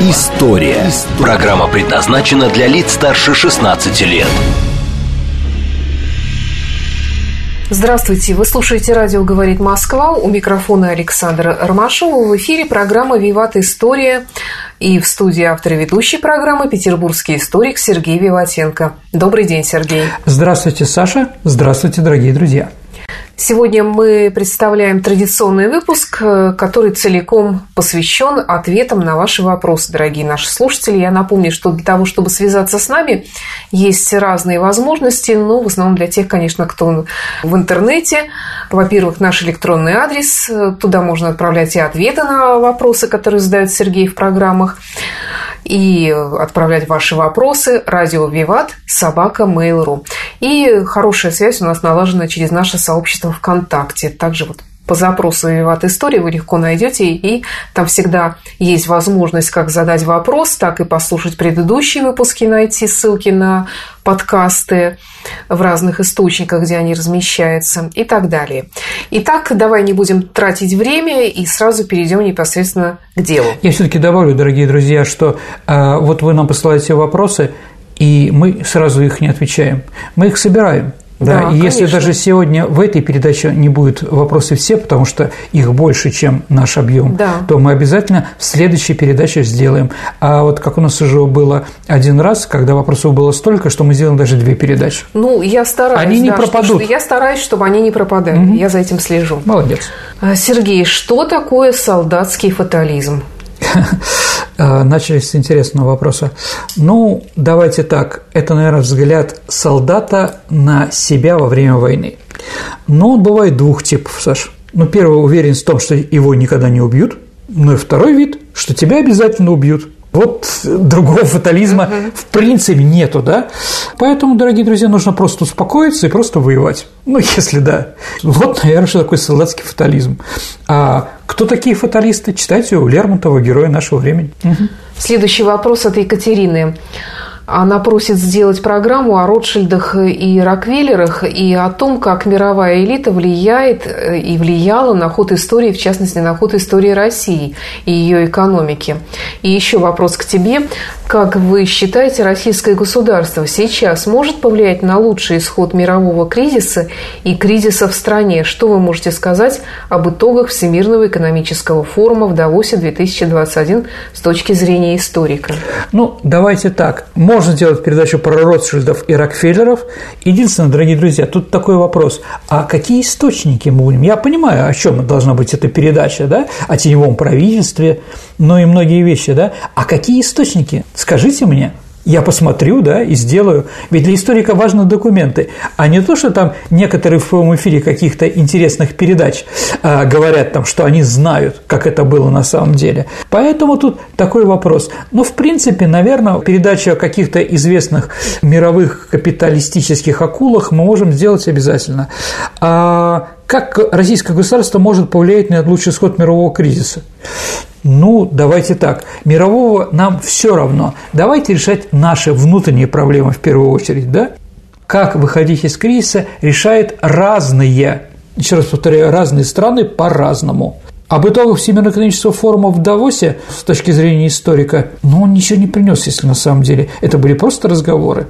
История». Программа предназначена для лиц старше 16 лет. Здравствуйте, вы слушаете радио «Говорит Москва». У микрофона Александра Ромашова. В эфире программа «Виват История». И в студии автор и ведущей программы петербургский историк Сергей Виватенко. Добрый день, Сергей. Здравствуйте, Саша. Здравствуйте, дорогие друзья. Сегодня мы представляем традиционный выпуск, э, который целиком посвящен ответам на ваши вопросы, дорогие наши слушатели. Я напомню, что для того, чтобы связаться с нами, есть разные возможности, но в основном для тех, конечно, кто в интернете. Во-первых, наш электронный адрес, туда можно отправлять и ответы на вопросы, которые задает Сергей в программах и отправлять ваши вопросы радио Виват собака Mail.ru. И хорошая связь у нас налажена через наше сообщество ВКонтакте. Также вот по запросу «Виват История» вы легко найдете, и там всегда есть возможность как задать вопрос, так и послушать предыдущие выпуски, найти ссылки на подкасты в разных источниках, где они размещаются и так далее. Итак, давай не будем тратить время и сразу перейдем непосредственно к делу. Я все-таки добавлю, дорогие друзья, что э, вот вы нам посылаете вопросы, и мы сразу их не отвечаем. Мы их собираем. Да, да и если даже сегодня в этой передаче не будет вопросы все, потому что их больше, чем наш объем, да. то мы обязательно в следующей передаче сделаем. А вот как у нас уже было один раз, когда вопросов было столько, что мы сделаем даже две передачи. Ну, я стараюсь. Они не да, пропадут. Что, я стараюсь, чтобы они не пропадали. Угу. Я за этим слежу. Молодец. А, Сергей, что такое солдатский фатализм? Начали с интересного вопроса. Ну, давайте так. Это, наверное, взгляд солдата на себя во время войны. Но он бывает двух типов, Саш. Ну, первый уверен в том, что его никогда не убьют. Ну и второй вид, что тебя обязательно убьют. Вот другого фатализма uh-huh. в принципе нету, да? Поэтому, дорогие друзья, нужно просто успокоиться и просто воевать. Ну, если да. Вот, наверное, что такое солдатский фатализм. А кто такие фаталисты? Читайте у Лермонтова, героя нашего времени. Угу. Следующий вопрос от Екатерины. Она просит сделать программу о Ротшильдах и Роквеллерах и о том, как мировая элита влияет э, и влияла на ход истории, в частности, на ход истории России и ее экономики. И еще вопрос к тебе. Как вы считаете, российское государство сейчас может повлиять на лучший исход мирового кризиса и кризиса в стране? Что вы можете сказать об итогах Всемирного экономического форума в Давосе 2021 с точки зрения историка? Ну, давайте так. Можно сделать передачу про Ротшильдов и Рокфеллеров. Единственное, дорогие друзья, тут такой вопрос. А какие источники мы будем? Я понимаю, о чем должна быть эта передача, да? О теневом правительстве, но и многие вещи, да? А какие источники? Скажите мне я посмотрю, да, и сделаю. Ведь для историка важны документы, а не то, что там некоторые в прямом эфире каких-то интересных передач а, говорят там, что они знают, как это было на самом деле. Поэтому тут такой вопрос. Ну, в принципе, наверное, передачу о каких-то известных мировых капиталистических акулах мы можем сделать обязательно. А как российское государство может повлиять на лучший исход мирового кризиса? Ну, давайте так, мирового нам все равно. Давайте решать наши внутренние проблемы в первую очередь, да? Как выходить из кризиса решает разные, еще раз повторяю, разные страны по-разному. Об итогах Всемирного экономического форума в Давосе, с точки зрения историка, ну, он ничего не принес, если на самом деле это были просто разговоры.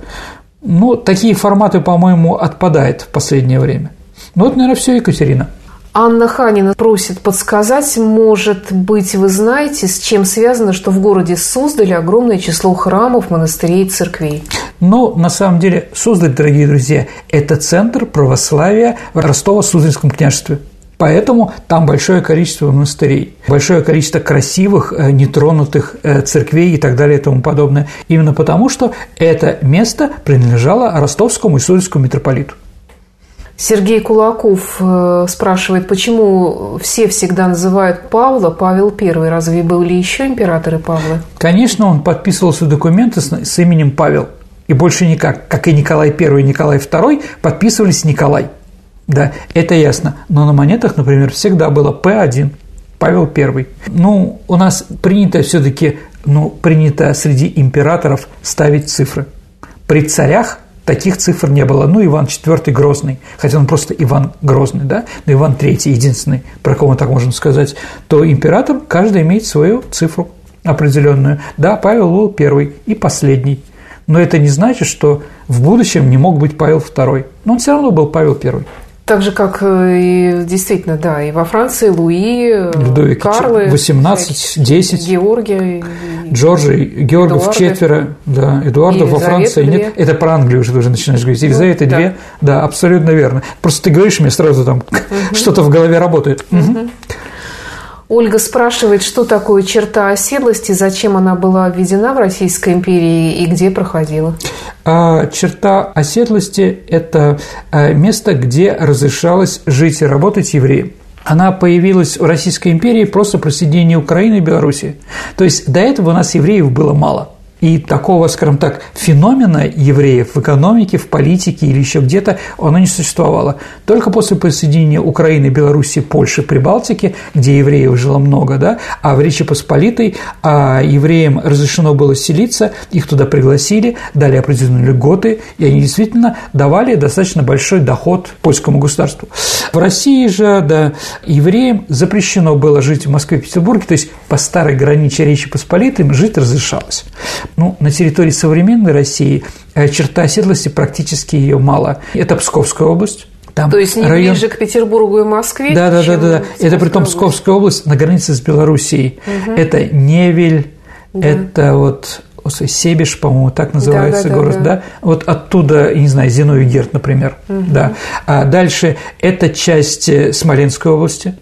Ну, такие форматы, по-моему, отпадают в последнее время. Ну, вот, наверное, все, Екатерина. Анна Ханина просит подсказать, может быть, вы знаете, с чем связано, что в городе Суздаль огромное число храмов, монастырей церквей? Ну, на самом деле, Суздаль, дорогие друзья, это центр православия в Ростово-Суздальском княжестве. Поэтому там большое количество монастырей, большое количество красивых, э, нетронутых э, церквей и так далее и тому подобное. Именно потому, что это место принадлежало ростовскому и суздальскому митрополиту. Сергей Кулаков э, спрашивает, почему все всегда называют Павла Павел I. Разве были еще императоры Павла? Конечно, он подписывался документы с, с именем Павел. И больше никак, как и Николай I и Николай II, подписывались Николай. Да, это ясно. Но на монетах, например, всегда было П1, Павел I. Ну, у нас принято все-таки, ну, принято среди императоров ставить цифры. При царях таких цифр не было. Ну, Иван IV Грозный, хотя он просто Иван Грозный, да, но Иван III единственный, про кого мы так можем сказать, то император, каждый имеет свою цифру определенную. Да, Павел был первый и последний. Но это не значит, что в будущем не мог быть Павел II. Но он все равно был Павел I. Так же, как э, и действительно, да, и во Франции Луи, э, Людовик Карлы, 18, 10, Георгия, Джорджи, Георгов четверо, да, Эдуардов во Франции две. нет, это про Англию уже уже начинаешь говорить, Елизавета ну, да. две, да, абсолютно верно. Просто ты говоришь, мне сразу там угу. что-то в голове работает. Угу. Ольга спрашивает, что такое черта оседлости, зачем она была введена в Российской империи и где проходила. А черта оседлости – это а, место, где разрешалось жить и работать евреям она появилась в Российской империи просто при соединении Украины и Белоруссии. То есть до этого у нас евреев было мало – и такого, скажем так, феномена евреев в экономике, в политике или еще где-то, оно не существовало. Только после присоединения Украины, Белоруссии, Польши, Прибалтики, где евреев жило много, да, а в Речи Посполитой а евреям разрешено было селиться, их туда пригласили, дали определенные льготы, и они действительно давали достаточно большой доход польскому государству. В России же, да, евреям запрещено было жить в Москве и Петербурге, то есть по старой границе Речи Посполитой жить разрешалось. Ну, на территории современной России э, черта оседлости практически ее мало. Это Псковская область, там То есть не район... ближе к Петербургу и Москве? Да, да, да, да. Это при том Псковская область на границе с Белоруссией. Угу. Это Невель, да. это вот Себеж, по-моему, так называется да, да, город, да, да. да? Вот оттуда, я не знаю, Зиновий Герд, например, угу. да. А дальше это часть э, Смоленской области,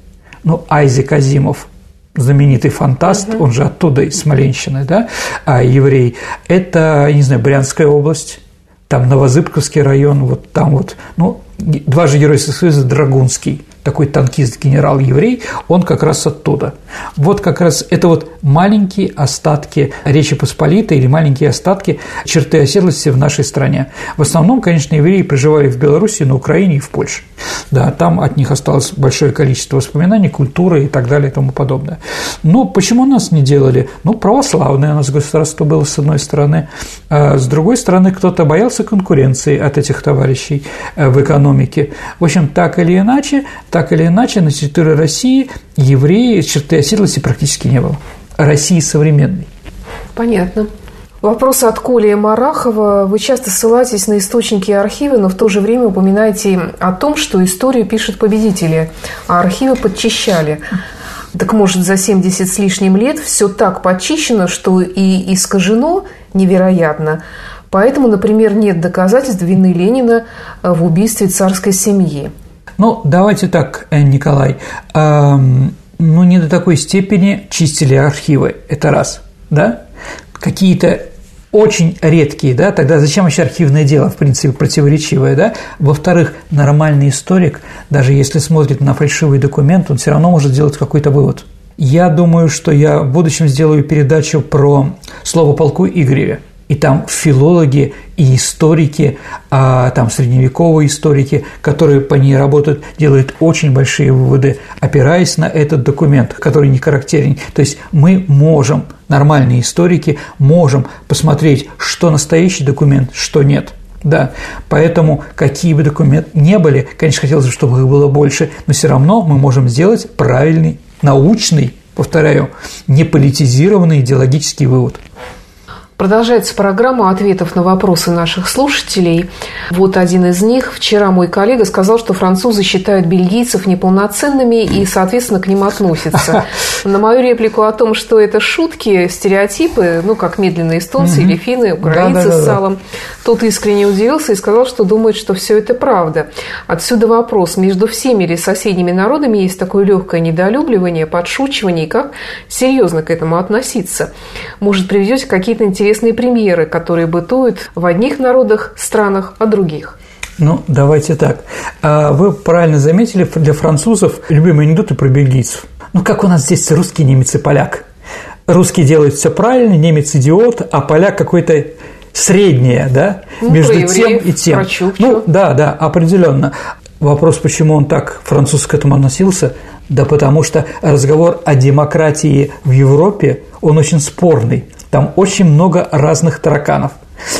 ну, Айзек Азимов, знаменитый фантаст, угу. он же оттуда из Смоленщины, да, а еврей, это, не знаю, Брянская область, там Новозыбковский район, вот там вот, ну, два же Героя Союза Драгунский – такой танкист, генерал-еврей, он как раз оттуда. Вот как раз это вот маленькие остатки Речи Посполитой или маленькие остатки черты оседлости в нашей стране. В основном, конечно, евреи проживали в Беларуси, на Украине и в Польше. Да, там от них осталось большое количество воспоминаний, культуры и так далее и тому подобное. Но почему нас не делали? Ну, православное у нас государство было, с одной стороны, а с другой стороны, кто-то боялся конкуренции от этих товарищей э, в экономике. В общем, так или иначе, так или иначе, на территории России евреи черты оседлости практически не было. России современной. Понятно. Вопрос от Коли Марахова. Вы часто ссылаетесь на источники и архивы, но в то же время упоминаете о том, что историю пишут победители, а архивы подчищали. Так может, за 70 с лишним лет все так почищено, что и искажено невероятно. Поэтому, например, нет доказательств вины Ленина в убийстве царской семьи. Ну, давайте так, э, Николай. Эм, ну, не до такой степени чистили архивы. Это раз, да? Какие-то очень редкие, да, тогда зачем вообще архивное дело, в принципе, противоречивое, да? Во-вторых, нормальный историк, даже если смотрит на фальшивый документ, он все равно может сделать какой-то вывод. Я думаю, что я в будущем сделаю передачу про слово полку Игореве и там филологи и историки, а там средневековые историки, которые по ней работают, делают очень большие выводы, опираясь на этот документ, который не характерен. То есть мы можем, нормальные историки, можем посмотреть, что настоящий документ, что нет. Да, поэтому какие бы документы не были, конечно, хотелось бы, чтобы их было больше, но все равно мы можем сделать правильный, научный, повторяю, не политизированный идеологический вывод. Продолжается программа ответов на вопросы наших слушателей. Вот один из них. Вчера мой коллега сказал, что французы считают бельгийцев неполноценными и, соответственно, к ним относятся. На мою реплику о том, что это шутки, стереотипы, ну, как медленные эстонцы или финны, украинцы с салом, тот искренне удивился и сказал, что думает, что все это правда. Отсюда вопрос, между всеми или соседними народами есть такое легкое недолюбливание, подшучивание, и как серьезно к этому относиться? Может, приведете какие-то интересные интересные примеры, которые бытуют в одних народах, странах, а других. Ну, давайте так. А вы правильно заметили, для французов любимые анекдоты про бельгийцев. Ну, как у нас здесь русский, немец и поляк. Русский делает все правильно, немец идиот, а поляк какой-то среднее, да, ну, между тем и тем. Ну, да, да, определенно. Вопрос, почему он так француз к этому относился, да потому что разговор о демократии в Европе, он очень спорный. Там очень много разных тараканов.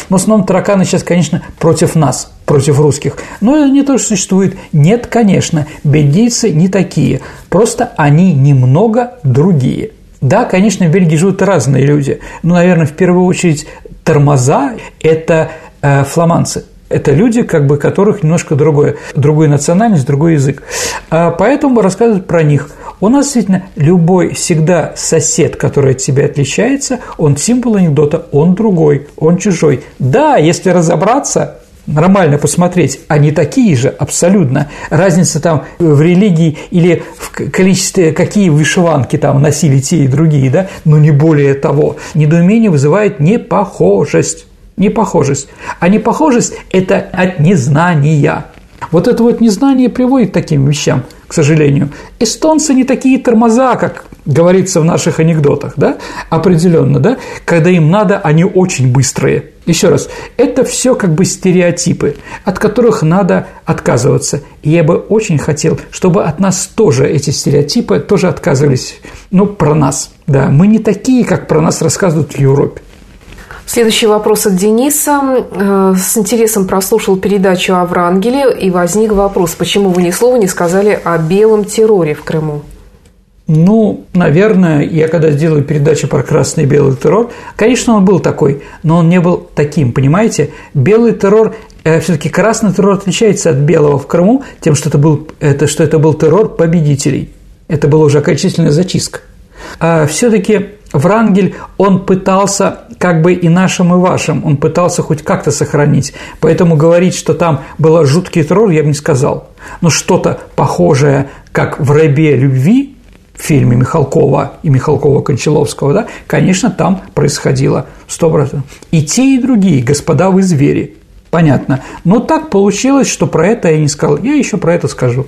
Но в основном тараканы сейчас, конечно, против нас, против русских. Но это не то, что существует. Нет, конечно, бельгийцы не такие. Просто они немного другие. Да, конечно, в Бельгии живут разные люди. Но, наверное, в первую очередь тормоза – это э, фламандцы – это люди, как бы, которых немножко другое, другой национальность, другой язык. А поэтому рассказывать про них. У нас действительно любой всегда сосед, который от тебя отличается, он символ анекдота, он другой, он чужой. Да, если разобраться, нормально посмотреть, они такие же абсолютно. Разница там в религии или в количестве, какие вышиванки там носили те и другие, да, но не более того. Недоумение вызывает непохожесть непохожесть. А непохожесть – это от незнания. Вот это вот незнание приводит к таким вещам, к сожалению. Эстонцы не такие тормоза, как говорится в наших анекдотах, да, определенно, да, когда им надо, они очень быстрые. Еще раз, это все как бы стереотипы, от которых надо отказываться. И я бы очень хотел, чтобы от нас тоже эти стереотипы тоже отказывались, ну, про нас, да, мы не такие, как про нас рассказывают в Европе. Следующий вопрос от Дениса. Э, с интересом прослушал передачу о Врангеле, и возник вопрос, почему вы ни слова не сказали о белом терроре в Крыму? Ну, наверное, я когда сделаю передачу про красный и белый террор, конечно, он был такой, но он не был таким, понимаете? Белый террор э, все-таки красный террор отличается от белого в Крыму тем, что это был, это, что это был террор победителей. Это была уже окончательная зачистка. А все-таки Врангель, он пытался как бы и нашим, и вашим, он пытался хоть как-то сохранить. Поэтому говорить, что там был жуткий террор, я бы не сказал. Но что-то похожее, как в «Рабе любви», в фильме Михалкова и Михалкова-Кончаловского, да, конечно, там происходило сто процентов. И те, и другие, господа вы звери, понятно. Но так получилось, что про это я не сказал. Я еще про это скажу.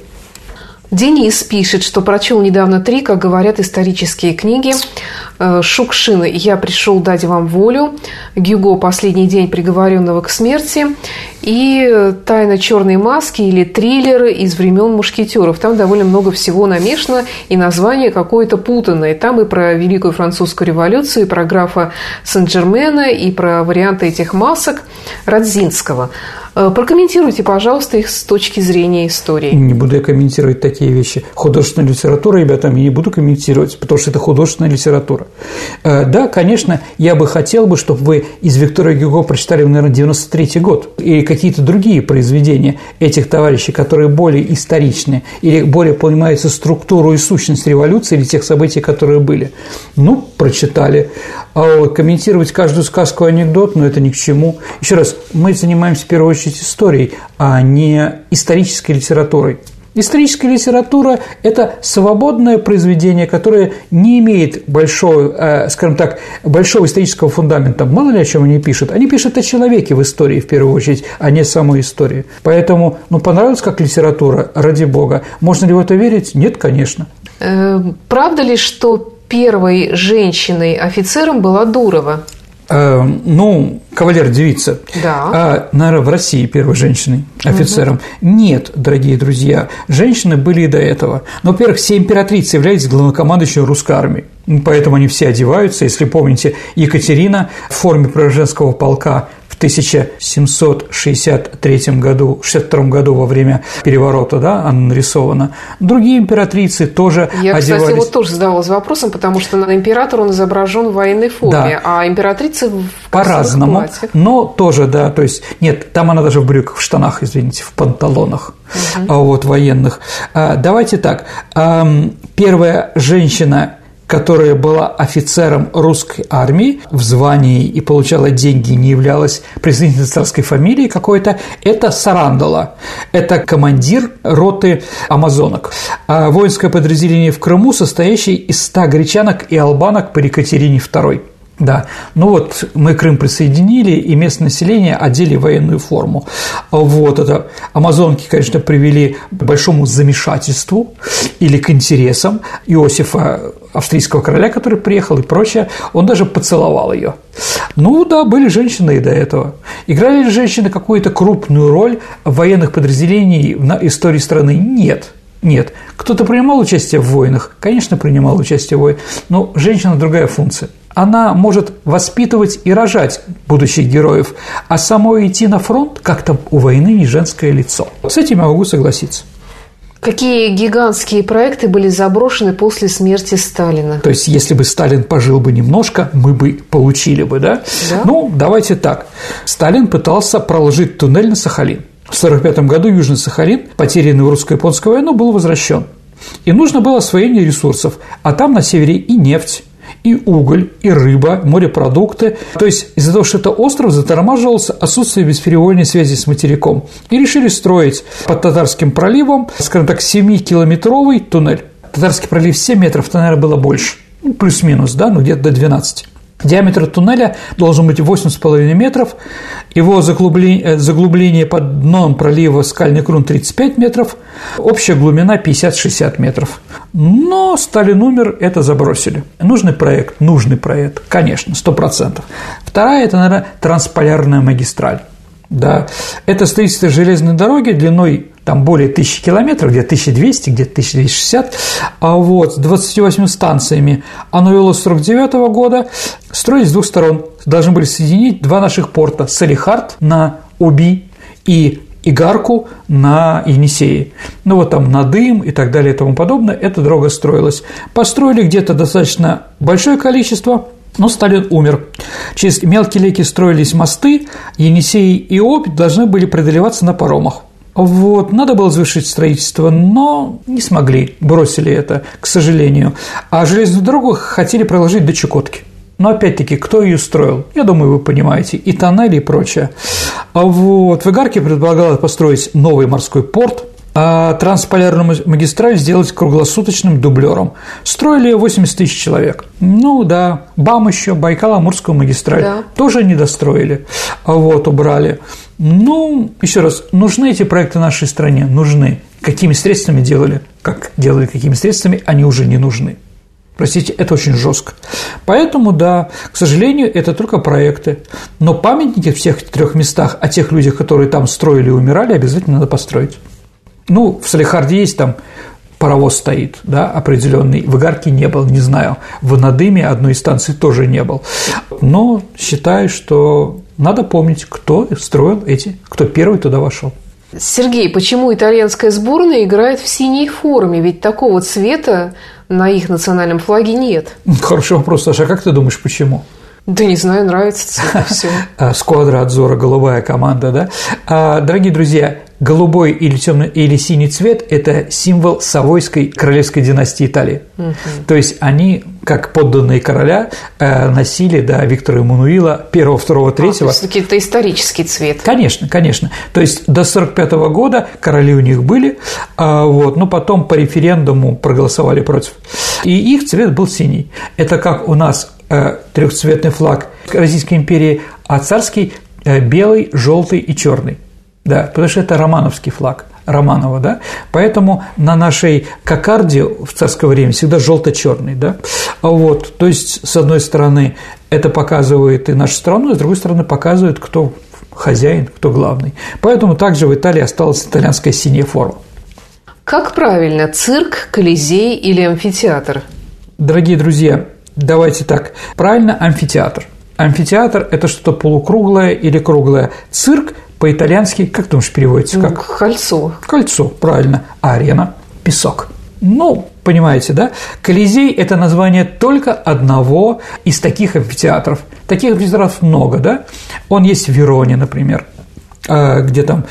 Денис пишет, что прочел недавно три, как говорят исторические книги. Э, Шукшин «Я пришел дать вам волю», Гюго «Последний день приговоренного к смерти» и «Тайна черной маски» или триллеры из времен мушкетеров. Там довольно много всего намешано, и название какое-то путанное. Там и про Великую Французскую революцию, и про графа Сен-Джермена, и про варианты этих масок Радзинского. Э, прокомментируйте, пожалуйста, их с точки зрения истории. Не буду я комментировать такие вещи. Художественная литература, ребята, я не буду комментировать, потому что это художественная литература. Э, да, конечно, я бы хотел бы, чтобы вы из Виктора Гюго прочитали, наверное, 93 год или какие-то другие произведения этих товарищей, которые более историчные или более понимаются структуру и сущность революции или тех событий, которые были. Ну, прочитали. А комментировать каждую сказку анекдот, ну, это ни к чему. Еще раз, мы занимаемся в первую очередь истории, а не исторической литературой. Историческая литература – это свободное произведение, которое не имеет большого, э, скажем так, большого исторического фундамента. Мало ли о чем они пишут. Они пишут о человеке в истории, в первую очередь, а не самой истории. Поэтому, ну, понравилась как литература, ради бога. Можно ли в это верить? Нет, конечно. Э, правда ли, что первой женщиной-офицером была Дурова? Э, ну, кавалер-девица. Да. А, наверное, в России первой женщиной офицером. Угу. Нет, дорогие друзья, женщины были и до этого. Но, во-первых, все императрицы являются главнокомандующим русской армии. Поэтому они все одеваются. Если помните, Екатерина в форме Преображенского полка 1763 году, 62 году во время переворота, да, она нарисована. Другие императрицы тоже Я, одевались. кстати, вот тоже задавалась вопросом, потому что на император он изображен в военной форме, да. а императрицы в По-разному, но тоже, да, то есть, нет, там она даже в брюках, в штанах, извините, в панталонах, угу. вот, военных. А, давайте так, первая женщина которая была офицером русской армии в звании и получала деньги, не являлась представительницей царской фамилии какой-то, это Сарандала. Это командир роты амазонок. А воинское подразделение в Крыму, состоящее из 100 гречанок и албанок по Екатерине II. Да, ну вот мы Крым присоединили, и местное население одели военную форму. Вот это амазонки, конечно, привели к большому замешательству или к интересам Иосифа австрийского короля, который приехал и прочее, он даже поцеловал ее. Ну да, были женщины и до этого. Играли ли женщины какую-то крупную роль в военных подразделениях на истории страны? Нет. Нет. Кто-то принимал участие в войнах? Конечно, принимал участие в войнах, но женщина другая функция. Она может воспитывать и рожать будущих героев, а самой идти на фронт как-то у войны не женское лицо. С этим я могу согласиться. Какие гигантские проекты были заброшены после смерти Сталина? То есть, если бы Сталин пожил бы немножко, мы бы получили бы, да? Да. Ну, давайте так. Сталин пытался проложить туннель на Сахалин. В 1945 году Южный Сахалин, потерянный в русско-японскую войну, был возвращен. И нужно было освоение ресурсов, а там на севере и нефть, и уголь, и рыба, морепродукты. То есть из-за того, что это остров, затормаживался отсутствие бесперебойной связи с материком. И решили строить под Татарским проливом, скажем так, 7-километровый туннель. Татарский пролив 7 метров, то, наверное, было больше. Ну, плюс-минус, да, ну где-то до 12. Диаметр туннеля должен быть 8,5 метров, его заглубление, э, заглубление под дном пролива скальный грунт 35 метров, общая глубина 50-60 метров. Но Сталин умер, это забросили. Нужный проект, нужный проект, конечно, 100%. Вторая – это, наверное, трансполярная магистраль. Да, это строительство железной дороги длиной там более тысячи километров, где-то 1200, где-то 1260, а вот с 28 станциями. Оно велось с 49 года, строились с двух сторон. Должны были соединить два наших порта – Салихард на Оби и Игарку на Енисее. Ну вот там Надым и так далее и тому подобное, эта дорога строилась. Построили где-то достаточно большое количество, но Сталин умер. Через мелкие реки строились мосты, Енисей и Обь должны были преодолеваться на паромах. Вот, надо было завершить строительство, но не смогли, бросили это, к сожалению. А железную дорогу хотели проложить до Чукотки. Но опять-таки, кто ее строил? Я думаю, вы понимаете, и тоннели, и прочее. А вот в Игарке предполагалось построить новый морской порт, а трансполярную магистраль сделать круглосуточным дублером. Строили 80 тысяч человек. Ну да, БАМ еще, Байкало-Амурскую магистраль Да. тоже не достроили, а вот убрали. Ну, еще раз, нужны эти проекты нашей стране? Нужны. Какими средствами делали? Как делали, какими средствами, они уже не нужны. Простите, это очень жестко. Поэтому, да, к сожалению, это только проекты. Но памятники в всех трех местах о тех людях, которые там строили и умирали, обязательно надо построить. Ну, в Салихарде есть там паровоз стоит, да, определенный. В Игарке не был, не знаю. В Надыме одной из станций тоже не был. Но считаю, что надо помнить, кто строил эти, кто первый туда вошел. Сергей, почему итальянская сборная играет в синей форме? Ведь такого цвета на их национальном флаге нет. Хороший вопрос, Саша, а как ты думаешь, почему? Да не знаю, нравится цвет, все. А, Сквадра Адзора, голубая команда, да? А, Дорогие друзья, голубой или темный или синий цвет – это символ Савойской королевской династии Италии. То есть они, как подданные короля, э, носили, да, Виктора Эммануила первого, второго, А, то третьего. есть это исторический цвет. Конечно, конечно. То есть до 1945 года короли у них были, а вот, но потом по референдуму проголосовали против. И их цвет был синий. Это как у нас трехцветный флаг Российской империи, а царский э, белый, желтый и черный. Да, потому что это романовский флаг. Романова, да, поэтому на нашей кокарде в царское время всегда желто-черный, да, вот, то есть, с одной стороны, это показывает и нашу страну, а с другой стороны, показывает, кто хозяин, кто главный. Поэтому также в Италии осталась итальянская синяя форма. Как правильно, цирк, колизей или амфитеатр? Дорогие друзья, давайте так. Правильно, амфитеатр. Амфитеатр – это что-то полукруглое или круглое. Цирк по-итальянски, как думаешь, переводится? Ну, Как? Кольцо. Кольцо, правильно. А арена – песок. Ну, понимаете, да? Колизей – это название только одного из таких амфитеатров. Таких амфитеатров много, да? Он есть в Вероне, например, а, где там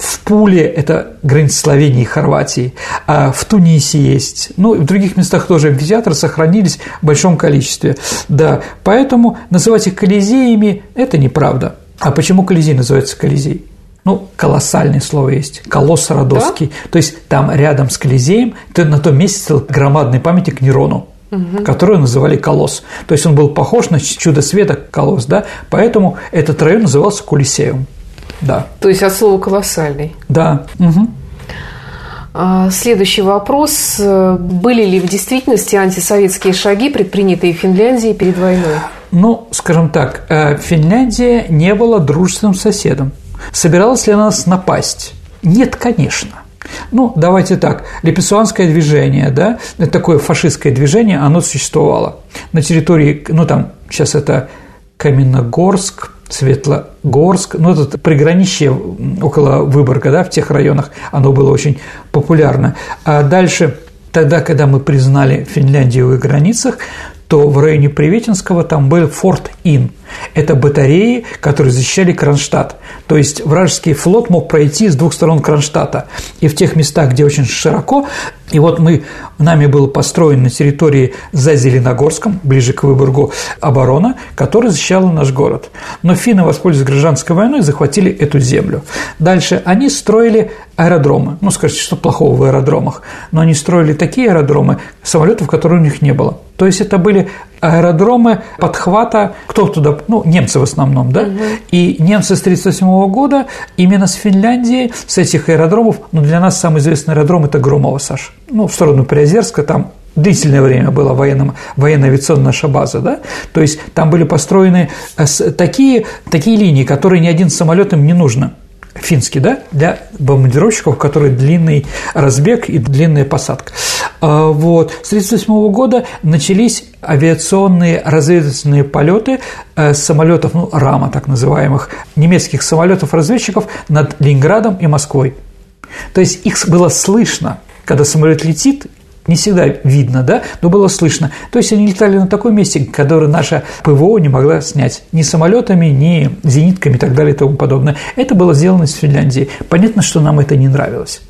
в Пуле, это граница Словении и Хорватии, а в Тунисе есть, ну, и в других местах тоже амфитеатры сохранились в большом количестве, да, поэтому называть их колизеями – это неправда. А почему колизей называется колизей? Ну, колоссальное слово есть, колосс Родосский. То есть там рядом с Колизеем, то на том месте стоял громадный памятник Нерону, который называли колосс. То есть он был похож на чудо света колосс, да, поэтому этот район назывался Колизеум. Да, То есть от слова колоссальный. да. А, следующий вопрос. Были ли в действительности антисоветские шаги, предпринятые Финляндией перед войной? Ну, скажем так, э, Финляндия не была дружественным соседом. Собиралась ли она нас напасть? Нет, конечно. Ну, давайте так, репрессуанское движение, да, такое фашистское движение, оно существовало на территории, ну, там, сейчас это Каменногорск, Светлогорск, ну, это приграничье около Выборга, да, в тех районах оно было очень популярно. А дальше, тогда, когда мы признали Финляндию в их границах, то в районе Приветинского там был форт Ин. Это батареи, которые защищали Кронштадт. То есть вражеский флот мог пройти с двух сторон Кронштадта. И в тех местах, где очень широко, и вот мы, нами был построен на территории за Зеленогорском, ближе к Выборгу, оборона, которая защищала наш город. Но финны, воспользовались гражданской войной, захватили эту землю. Дальше они строили аэродромы. Ну, скажите, что плохого в аэродромах? Но они строили такие аэродромы, самолетов, которые у них не было. То есть это были аэродромы подхвата, кто туда, ну, немцы в основном, да, угу. и немцы с 1938 года именно с Финляндии, с этих аэродромов, ну, для нас самый известный аэродром – это Громово, Саш, ну, в сторону Приозерска, там длительное время была военным, военно-авиационная наша база, да, то есть там были построены э, такие, такие линии, которые ни один самолет им не нужно – финский, да, для бомбардировщиков, у которых длинный разбег и длинная посадка. А, вот. С 1938 года начались авиационные разведывательные полеты э, самолетов, ну, РАМа, так называемых, немецких самолетов-разведчиков над Ленинградом и Москвой. То есть их было слышно, когда самолет летит, не всегда видно, да, но было слышно. То есть они летали на таком месте, которое наша ПВО не могла снять ни самолетами, ни зенитками и так далее и тому подобное. Это было сделано из Финляндии. Понятно, что нам это не нравилось.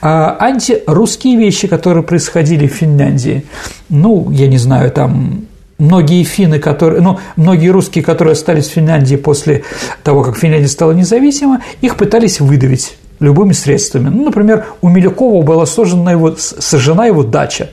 А антирусские вещи, которые происходили в Финляндии, ну, я не знаю, там многие финны, которые, ну, многие русские, которые остались в Финляндии после того, как Финляндия стала независима, их пытались выдавить любыми средствами. Ну, например, у Милюкова была сожжена его, сожжена его дача,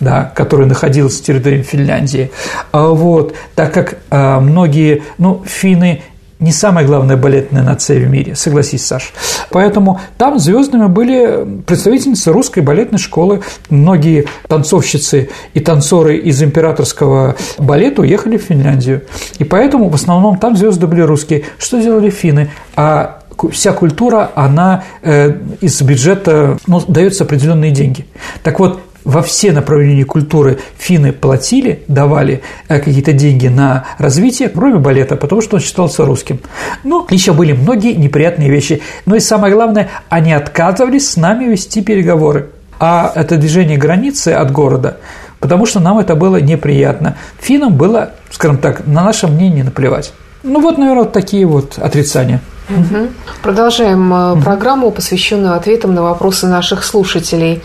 да, которая находилась в территории Финляндии. А вот, так как а, многие, ну, финны не самая главная балетная нация в мире, согласись, Саш. Поэтому там звездными были представительницы русской балетной школы. Многие танцовщицы и танцоры из императорского балета уехали в Финляндию. И поэтому в основном там звезды были русские. Что делали финны? А вся культура, она э, из бюджета ну, дается определенные деньги. Так вот, во все направления культуры финны платили, давали э, какие-то деньги на развитие, кроме балета, потому что он считался русским. Ну, еще были многие неприятные вещи. Но и самое главное, они отказывались с нами вести переговоры. А это движение границы от города, потому что нам это было неприятно. Финнам было, скажем так, на наше мнение наплевать. Ну вот, наверное, вот такие вот отрицания. Угу. Продолжаем угу. программу, посвященную ответам на вопросы наших слушателей.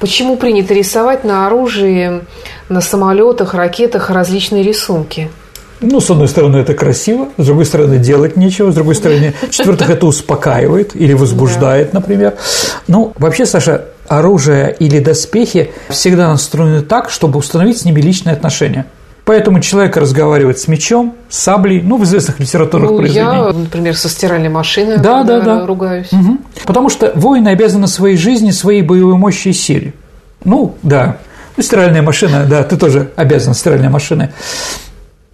Почему принято рисовать на оружии, на самолетах, ракетах различные рисунки? Ну, с одной стороны, это красиво, с другой стороны, делать нечего, с другой стороны, в-четвертых, это успокаивает или возбуждает, например. Ну, вообще, Саша, оружие или доспехи всегда настроены так, чтобы установить с ними личные отношения. Поэтому человек разговаривает с мечом, с саблей, ну, в известных литературных ну, произведениях. Я, например, со стиральной машиной да, да, да. ругаюсь. Угу. Потому что воины обязаны своей жизни, своей боевой мощи и силе. Ну, да. Ну, стиральная машина, да, ты тоже обязан стиральной машиной.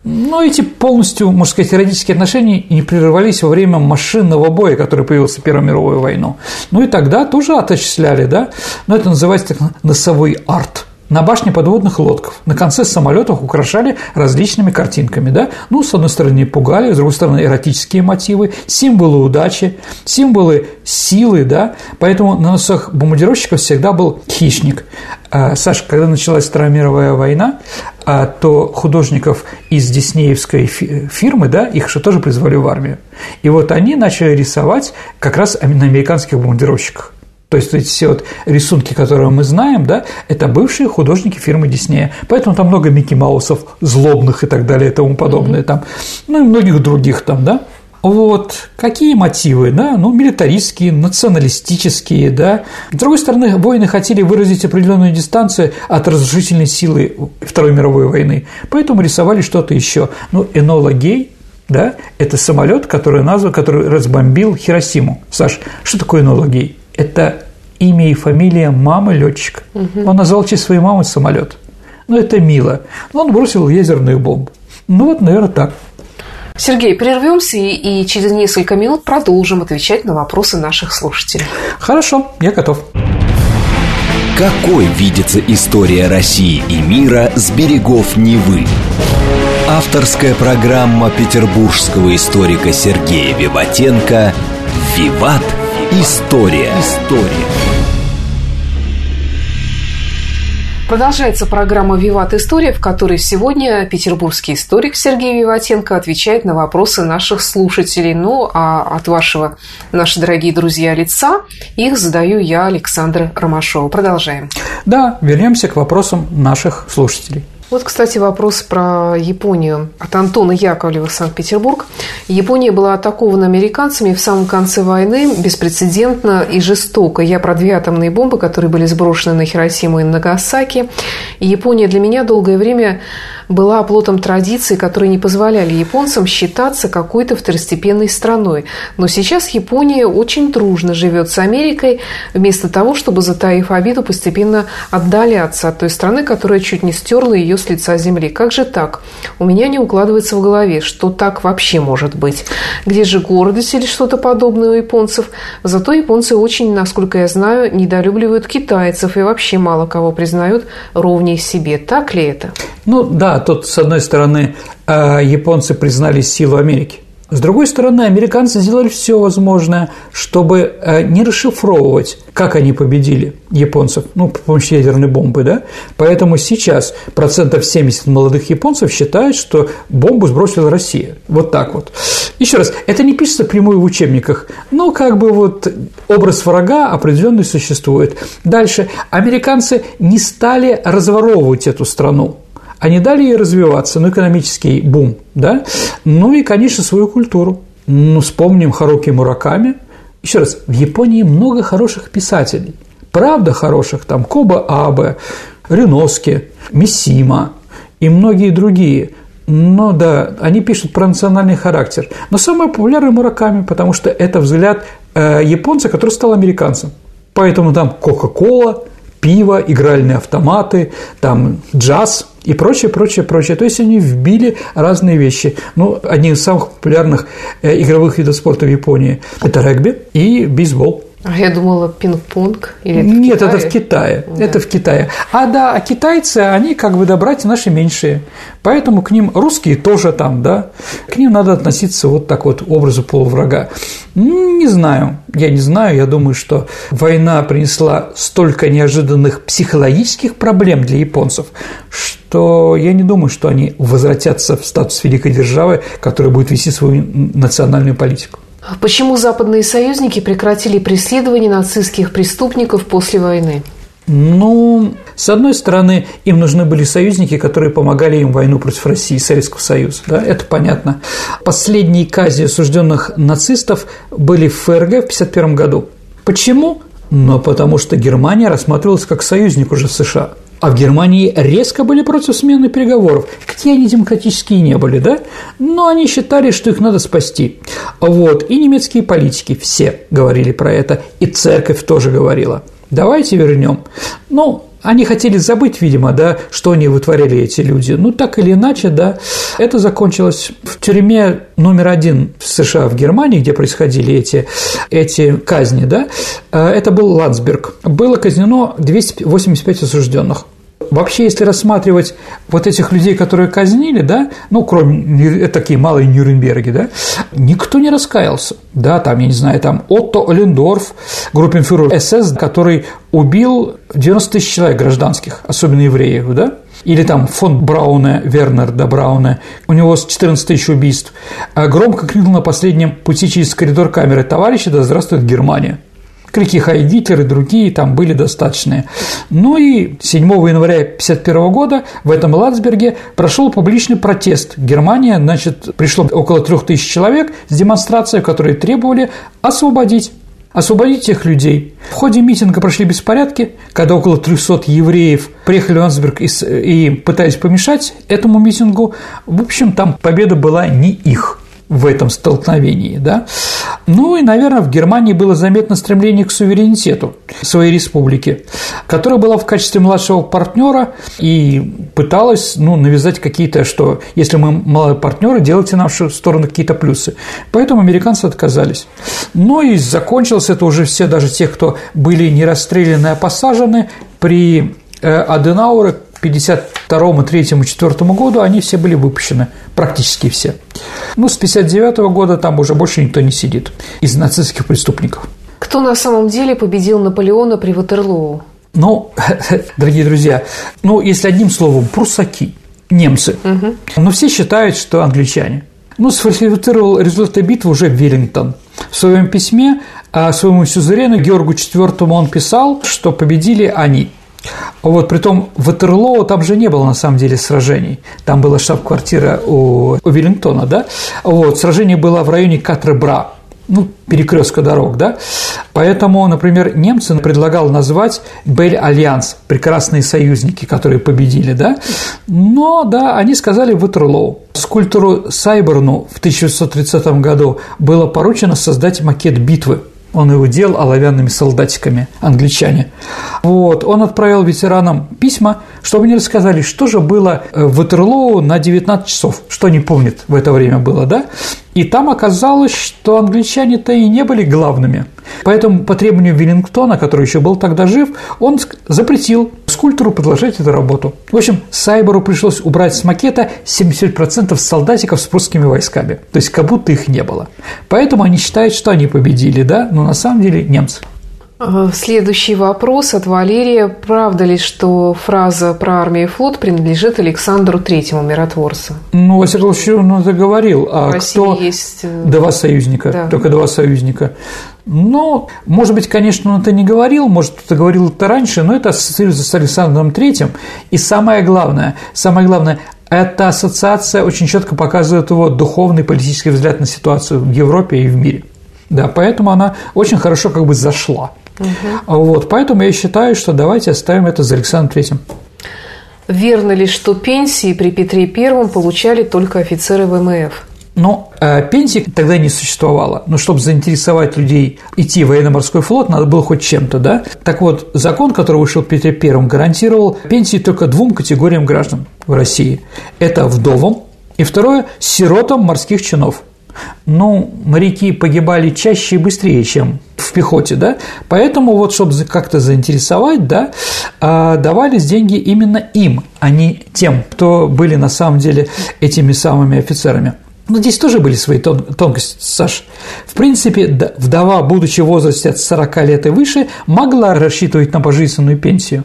Но эти полностью, можно сказать, эротические отношения не прерывались во время машинного боя, который появился в Первую мировую войну. Ну и тогда тоже отчисляли, да, но это называется так носовой арт – на башне подводных лодков, на конце самолетов украшали различными картинками, да? Ну, с одной стороны, пугали, с другой стороны, эротические мотивы, символы удачи, символы силы, да? Поэтому на носах бомбардировщиков всегда был хищник. А, Саша, когда началась Вторая мировая война, а, то художников из диснеевской фирмы, да, их же тоже призвали в армию. И вот они начали рисовать как раз на американских бомбардировщиках. То есть эти все вот рисунки, которые мы знаем, да, это бывшие художники фирмы Диснея. Поэтому там много Микки Маусов злобных и так далее и тому подобное. Там, ну и многих других там, да. Вот какие мотивы, да, ну, милитаристские, националистические, да. С другой стороны, воины хотели выразить определенную дистанцию от разрушительной силы Второй мировой войны, поэтому рисовали что-то еще. Ну, Энола Гей, да, это самолет, который назван, который разбомбил Хиросиму. Саш, что такое Энола Гей? Это имя и фамилия мамы летчика. Угу. Он назвал честь своей мамы самолет. Ну, это мило. Но он бросил ядерную бомбу. Ну, вот, наверное, так. Сергей, прервемся и через несколько минут продолжим отвечать на вопросы наших слушателей. Хорошо, я готов. Какой видится история России и мира с берегов Невы? Авторская программа петербургского историка Сергея Виватенко «Виват. История». История. Продолжается программа «Виват История», в которой сегодня петербургский историк Сергей Виватенко отвечает на вопросы наших слушателей. Ну, а от вашего, наши дорогие друзья, лица их задаю я, Александра Ромашова. Продолжаем. Да, вернемся к вопросам наших слушателей. Вот, кстати, вопрос про Японию от Антона Яковлева, Санкт-Петербург. Япония была атакована американцами в самом конце войны беспрецедентно и жестоко. Я про две атомные бомбы, которые были сброшены на Хиросиму и Нагасаки. И Япония для меня долгое время была оплотом традиций, которые не позволяли японцам считаться какой-то второстепенной страной. Но сейчас Япония очень дружно живет с Америкой, вместо того, чтобы, затаив обиду, постепенно отдаляться от той страны, которая чуть не стерла ее с лица земли. Как же так? У меня не укладывается в голове, что так вообще может быть. Где же гордость или что-то подобное у японцев? Зато японцы очень, насколько я знаю, недолюбливают китайцев и вообще мало кого признают ровнее себе. Так ли это? Ну да, тут, с одной стороны, э, японцы признали силу Америки. С другой стороны, американцы сделали все возможное, чтобы э, не расшифровывать, как они победили японцев, ну, при помощи ядерной бомбы, да? Поэтому сейчас процентов 70 молодых японцев считают, что бомбу сбросила Россия. Вот так вот. Еще раз, это не пишется прямую в учебниках, но как бы вот образ врага определенный существует. Дальше. Американцы не стали разворовывать эту страну они дали ей развиваться, ну, экономический бум, да, ну и, конечно, свою культуру. Ну, вспомним Харуки Мураками. Еще раз, в Японии много хороших писателей. Правда хороших, там Коба Абе, Риноски, Мисима и многие другие. Но да, они пишут про национальный характер. Но самый популярный Мураками, потому что это взгляд э, японца, который стал американцем. Поэтому там Кока-Кола, пиво, игральные автоматы, там джаз и прочее, прочее, прочее. То есть они вбили разные вещи. Ну, одни из самых популярных э, игровых видов спорта в Японии – это регби и бейсбол. А я думала, пинг-понг или это Нет, Китае? это в Китае. Да. Это в Китае. А да, а китайцы, они как бы да, братья наши меньшие. Поэтому к ним русские тоже там, да. К ним надо относиться вот так вот образу полуврага. Не знаю, я не знаю, я думаю, что война принесла столько неожиданных психологических проблем для японцев, что я не думаю, что они возвратятся в статус великой державы, которая будет вести свою национальную политику. Почему западные союзники прекратили преследование нацистских преступников после войны? Ну, с одной стороны, им нужны были союзники, которые помогали им в войну против России и Советского Союза. Да, это понятно. Последние казни осужденных нацистов были в ФРГ в 1951 году. Почему? Но потому что Германия рассматривалась как союзник уже США. А в Германии резко были против смены переговоров. Какие они демократические не были, да? Но они считали, что их надо спасти. Вот. И немецкие политики все говорили про это, и церковь тоже говорила. Давайте вернем. Ну, они хотели забыть, видимо, да, что они вытворяли эти люди. Ну, так или иначе, да, это закончилось в тюрьме номер один в США, в Германии, где происходили эти, эти казни, да, э, это был Ландсберг. Было казнено 285 осужденных. Вообще, если рассматривать вот этих людей, которые казнили, да, ну, кроме такие малые Нюрнберги, да, никто не раскаялся. Да, там, я не знаю, там Отто Олендорф, группенфюрер СС, который убил 90 тысяч человек гражданских, особенно евреев, да, или там фонд Брауна, Вернер да Брауна, у него 14 тысяч убийств, а громко крикнул на последнем пути через коридор камеры «Товарищи, да здравствует Германия!» Крики «Хай Гитлер» и другие там были достаточные. Ну и 7 января 1951 года в этом Ландсберге прошел публичный протест. Германия, значит, пришло около 3000 человек с демонстрацией, которые требовали освободить освободить тех людей. В ходе митинга прошли беспорядки, когда около 300 евреев приехали в Ландсберг и, и пытались помешать этому митингу. В общем, там победа была не их в этом столкновении, да. Ну и, наверное, в Германии было заметно стремление к суверенитету. своей республики, которая была в качестве младшего партнера и пыталась ну, навязать какие-то, что если мы малые партнеры, делайте в нашу сторону какие-то плюсы. Поэтому американцы отказались. Но и закончилось это уже все, даже те, кто были не расстреляны, а посажены при э, Аденауре 52 3 4 году они все были выпущены, практически все. Ну, с 59 года там уже больше никто не сидит из нацистских преступников. Кто на самом деле победил Наполеона при Ватерлоу? Ну, дорогие друзья, ну, если одним словом, прусаки, немцы. Угу. Но все считают, что англичане. Ну, сфальсифицировал результаты битвы уже Веллингтон. В своем письме а своему сюзерену Георгу IV он писал, что победили они. Вот, притом в Ватерлоу там же не было на самом деле сражений. Там была штаб-квартира у, у Веллингтона, да? Вот, сражение было в районе Катр-Бра ну, перекрестка дорог, да. Поэтому, например, немцы предлагал назвать Бель Альянс, прекрасные союзники, которые победили, да. Но, да, они сказали Ватерлоу. Скульптору Сайберну в 1930 году было поручено создать макет битвы он его делал оловянными солдатиками, англичане. Вот, он отправил ветеранам письма, чтобы они рассказали, что же было в Ватерлоу на 19 часов, что они помнят в это время было, да? И там оказалось, что англичане-то и не были главными. Поэтому по требованию Веллингтона, который еще был тогда жив, он запретил скульптору продолжать эту работу. В общем, Сайбору пришлось убрать с макета 70% солдатиков с прусскими войсками. То есть как будто их не было. Поэтому они считают, что они победили, да, но на самом деле немцы. Э, следующий вопрос от Валерия. Правда ли, что фраза про армию и флот принадлежит Александру Третьему миротворцу? Ну, во всяком случае, он это говорил. А кто? есть... Э, два союзника, да. только два союзника. Но, может быть, конечно, он это не говорил, может, кто-то говорил это раньше, но это ассоциируется с Александром Третьим. И самое главное, самое главное, эта ассоциация очень четко показывает его духовный политический взгляд на ситуацию в Европе и в мире. Да, поэтому она очень хорошо как бы зашла. Угу. Вот, поэтому я считаю, что давайте оставим это за Александром Третьим. Верно ли, что пенсии при Петре Первом получали только офицеры ВМФ? Но э, пенсии тогда не существовало. Но чтобы заинтересовать людей идти в военно-морской флот, надо было хоть чем-то, да? Так вот, закон, который вышел Петре Первым, гарантировал пенсии только двум категориям граждан в России. Это вдовам и второе – сиротам морских чинов – ну, моряки погибали чаще и быстрее, чем в пехоте, да, поэтому вот, чтобы как-то заинтересовать, да, а, давались деньги именно им, а не тем, кто были на самом деле этими самыми офицерами. Но здесь тоже были свои тон тонкости, Саш. В принципе, вдова, будучи в возрасте от 40 лет и выше, могла рассчитывать на пожизненную пенсию.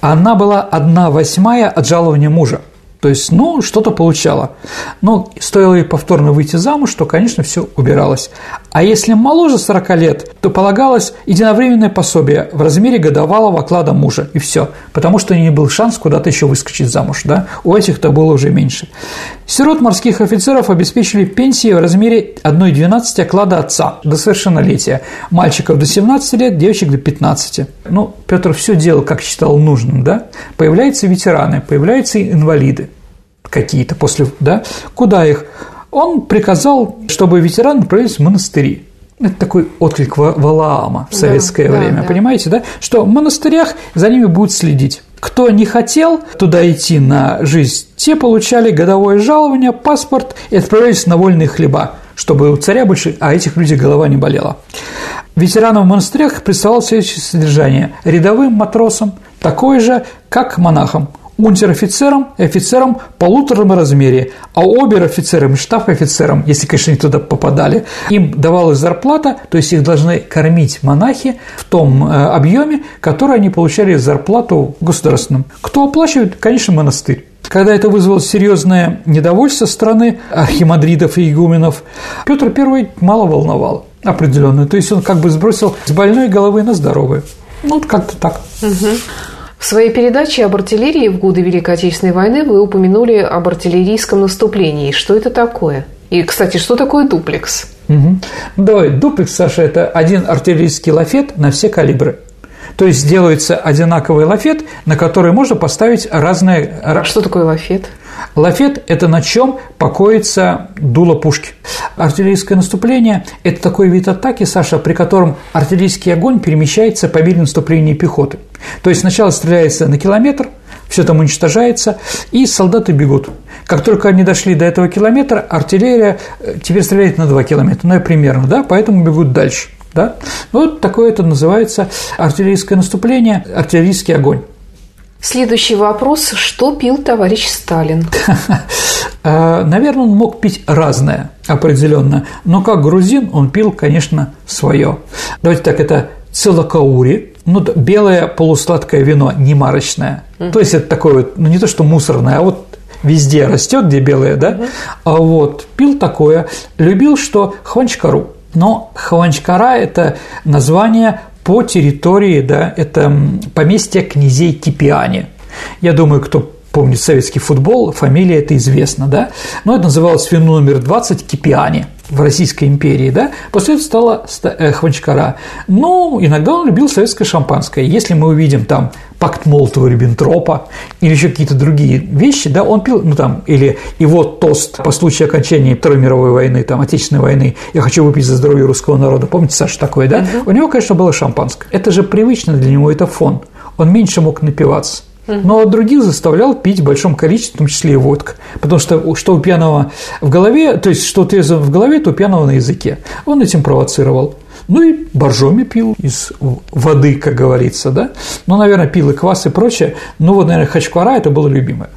Она была одна восьмая от жалования мужа – то есть, ну, что-то получала. Но стоило ей повторно выйти замуж, то, конечно, все убиралось. А если моложе 40 лет, то полагалось единовременное пособие в размере годовалого оклада мужа, и все, потому что не был шанс куда-то еще выскочить замуж, да? У этих-то было уже меньше. Сирот морских офицеров обеспечили пенсии в размере 1,12 оклада отца до совершеннолетия, мальчиков до 17 лет, девочек до 15. Ну, Петр все делал, как считал нужным, да? Появляются ветераны, появляются инвалиды какие-то после, да? Куда их? Он приказал, чтобы ветераны отправились в монастыри. Это такой отклик Валаама в советское да, время, да, понимаете, да? Что в монастырях за ними будут следить. Кто не хотел туда идти на жизнь, те получали годовое жалование, паспорт и отправлялись на вольные хлеба, чтобы у царя больше, а этих людей голова не болела. Ветеранам в монастырях представлялось следующее содержание. Рядовым матросам такое же, как монахам – унтер-офицером и офицером полуторном размере, а обер-офицерам и штаб-офицерам, если, конечно, они туда попадали, им давалась зарплата, то есть их должны кормить монахи в том э, объеме, который они получали зарплату государственным. Кто оплачивает? Конечно, монастырь. Когда это вызвало серьезное недовольство страны архимандритов и игуменов, Петр I мало волновал определенно. То есть он как бы сбросил с больной головы на здоровую. Ну, вот как-то так. Угу. В своей передаче об артиллерии в годы Великой Отечественной войны вы упомянули об артиллерийском наступлении. Что это такое? И, кстати, что такое дуплекс? Угу. Давай, дуплекс, Саша, это один артиллерийский лафет на все калибры. То есть делается одинаковый лафет, на который можно поставить разные… А что такое лафет? Лафет – это на чем покоится дуло пушки. Артиллерийское наступление – это такой вид атаки, Саша, при котором артиллерийский огонь перемещается по мере наступления пехоты. То есть сначала стреляется на километр, все там уничтожается, и солдаты бегут. Как только они дошли до этого километра, артиллерия э, теперь стреляет на 2 километра, ну и примерно, да, поэтому бегут дальше. Да? Вот такое это называется артиллерийское наступление, артиллерийский огонь. Следующий вопрос. Что пил товарищ Сталин? А, наверное, он мог пить разное определенно, но как грузин он пил, конечно, свое. Давайте так, это целокаури, ну, белое полусладкое вино, не марочное. То есть это такое вот, ну не то что мусорное, а вот везде растет, где белое, да? А вот пил такое, любил что хванчкару. Но хванчкара – это название по территории, да, это поместье князей Кипиани. Я думаю, кто помнит советский футбол, фамилия это известна, да, но это называлось вино номер 20 Кипиани в Российской империи, да, после этого стала э, Хванчкара. Ну, иногда он любил советское шампанское. Если мы увидим там пакт Молотова-Риббентропа или еще какие-то другие вещи, да, он пил, ну там, или его тост по случаю окончания Второй мировой войны, там, Отечественной войны, я хочу выпить за здоровье русского народа, помните, Саша, такое, да? Угу. У него, конечно, было шампанское. Это же привычно для него, это фон. Он меньше мог напиваться но других заставлял пить в большом количестве, в том числе и водка. Потому что что у пьяного в голове, то есть что у трезвого в голове, то у пьяного на языке. Он этим провоцировал. Ну и боржоми пил из воды, как говорится, да. Ну, наверное, пил и квас и прочее. Ну, вот, наверное, хачквара – это было любимое.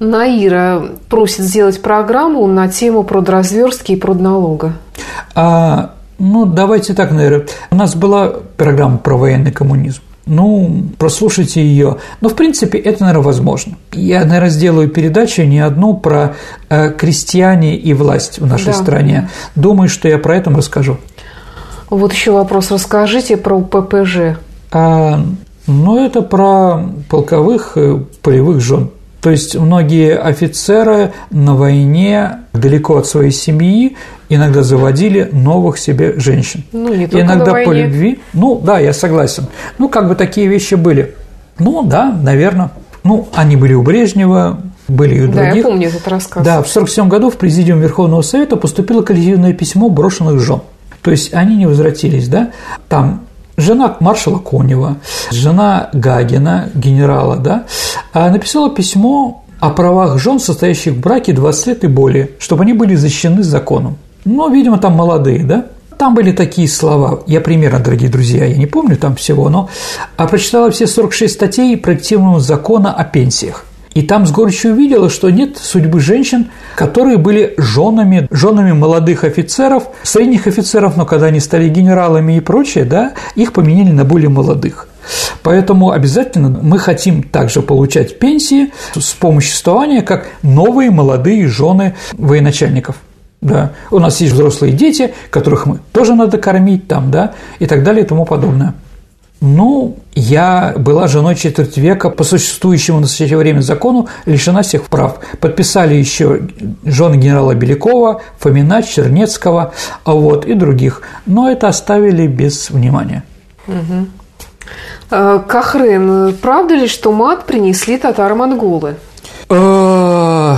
Наира просит сделать программу на тему продразверстки и продналога. А, ну, давайте так, наверное. У нас была программа про военный коммунизм ну, прослушайте ее. Но, в принципе, это, наверное, возможно. Я, наверное, сделаю передачу не одну про э, крестьяне и власть в нашей да. стране. Думаю, что я про это расскажу. Вот еще вопрос. Расскажите про ППЖ. А, ну, это про полковых э, полевых жен. То есть многие офицеры на войне далеко от своей семьи иногда заводили новых себе женщин. Ну, не только иногда на по любви. Ну, да, я согласен. Ну, как бы такие вещи были. Ну, да, наверное. Ну, они были у Брежнева, были и у других. Да, я помню этот рассказ. Да, в 1947 году в Президиум Верховного Совета поступило коллективное письмо брошенных жен. То есть они не возвратились, да? Там жена маршала Конева, жена Гагина, генерала, да, а написала письмо о правах жен, состоящих в браке 20 лет и более, чтобы они были защищены законом. Ну, видимо, там молодые, да? Там были такие слова, я примерно, дорогие друзья, я не помню там всего, но а прочитала все 46 статей проективного закона о пенсиях. И там с горечью увидела, что нет судьбы женщин, которые были женами, женами молодых офицеров, средних офицеров, но когда они стали генералами и прочее, да, их поменяли на более молодых. Поэтому обязательно мы хотим также получать пенсии с помощью существования, как новые молодые жены военачальников. Да. У нас есть взрослые дети, которых мы тоже надо кормить там, да, и так далее и тому подобное. Ну, я была женой четверть века по существующему на настоящее время закону лишена всех прав. Подписали еще жены генерала Белякова, Фомина, Чернецкого а вот, и других. Но это оставили без внимания. Угу. Кахрен, правда ли, что мат принесли татаро-монголы? Э,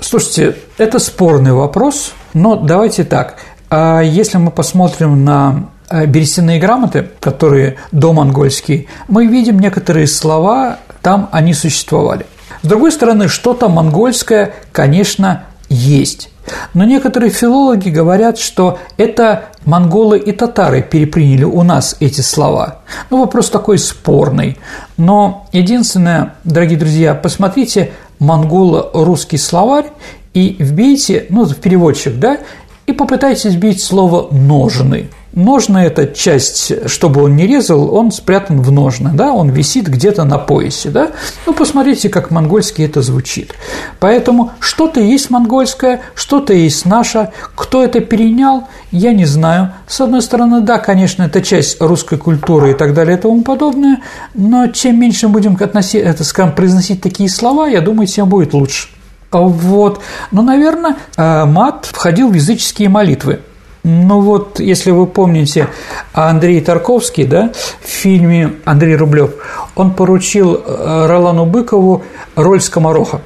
слушайте, это спорный вопрос, но давайте так. А если мы посмотрим на берестяные грамоты, которые домонгольские, мы видим некоторые слова, там они существовали. С другой стороны, что-то монгольское, конечно, есть. Но некоторые филологи говорят, что это монголы и татары переприняли у нас эти слова. Ну, вопрос такой спорный. Но единственное, дорогие друзья, посмотрите монголо-русский словарь и вбейте, ну, в переводчик, да, и попытайтесь вбить слово «ножны». Ножны – это часть, чтобы он не резал, он спрятан в ножны, да, он висит где-то на поясе, да. Ну, посмотрите, как монгольский это звучит. Поэтому что-то есть монгольское, что-то есть наше. Кто это перенял, я не знаю. С одной стороны, да, конечно, это часть русской культуры и так далее и тому подобное, но чем меньше будем относить, это, скажем, произносить такие слова, я думаю, тем будет лучше. Вот. Но, наверное, э, мат входил в языческие молитвы. Ну вот, если вы помните, Андрей Тарковский, да, в фильме Андрей Рублев, он поручил э, Ролану Быкову роль скомороха.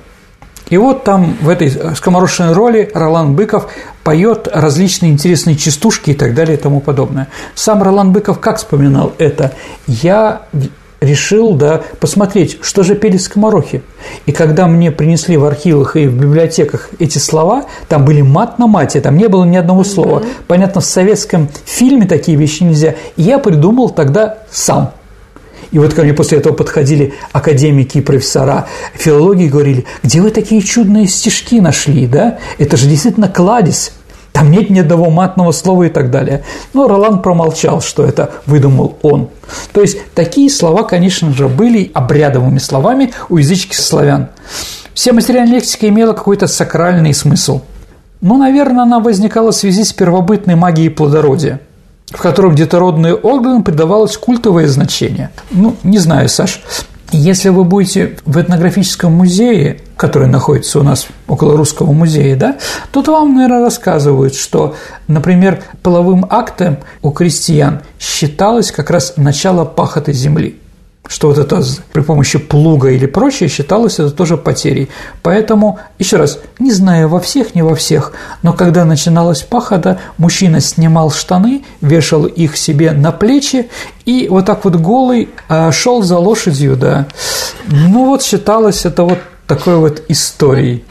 И вот там в этой скоморошенной роли Ролан Быков поет различные интересные частушки и так далее и тому подобное. Сам Ролан Быков как вспоминал это? Я решил, да, посмотреть, что же пели скоморохи. И когда мне принесли в архивах и в библиотеках эти слова, там были мат на мате, там не было ни одного слова. Mm-hmm. Понятно, в советском фильме такие вещи нельзя. И я придумал тогда сам – и вот ко мне после этого подходили академики и профессора филологии и говорили, где вы такие чудные стишки нашли, да? Это же действительно кладезь. Там нет ни одного матного слова и так далее. Но Ролан промолчал, что это выдумал он. То есть такие слова, конечно же, были обрядовыми словами у языческих славян. Вся материальная лексика имела какой-то сакральный смысл. Ну, наверное, она возникала в связи с первобытной магией плодородия – в котором детородный орган придавалось культовое значение. Ну, не знаю, Саш, если вы будете в этнографическом музее, который находится у нас около Русского музея, да, то вам, наверное, рассказывают, что, например, половым актом у крестьян считалось как раз начало пахоты земли что вот это при помощи плуга или прочее считалось это тоже потерей. Поэтому, еще раз, не знаю во всех, не во всех, но когда начиналась пахота, мужчина снимал штаны, вешал их себе на плечи и вот так вот голый а, шел за лошадью, да. Ну вот считалось это вот такой вот историей.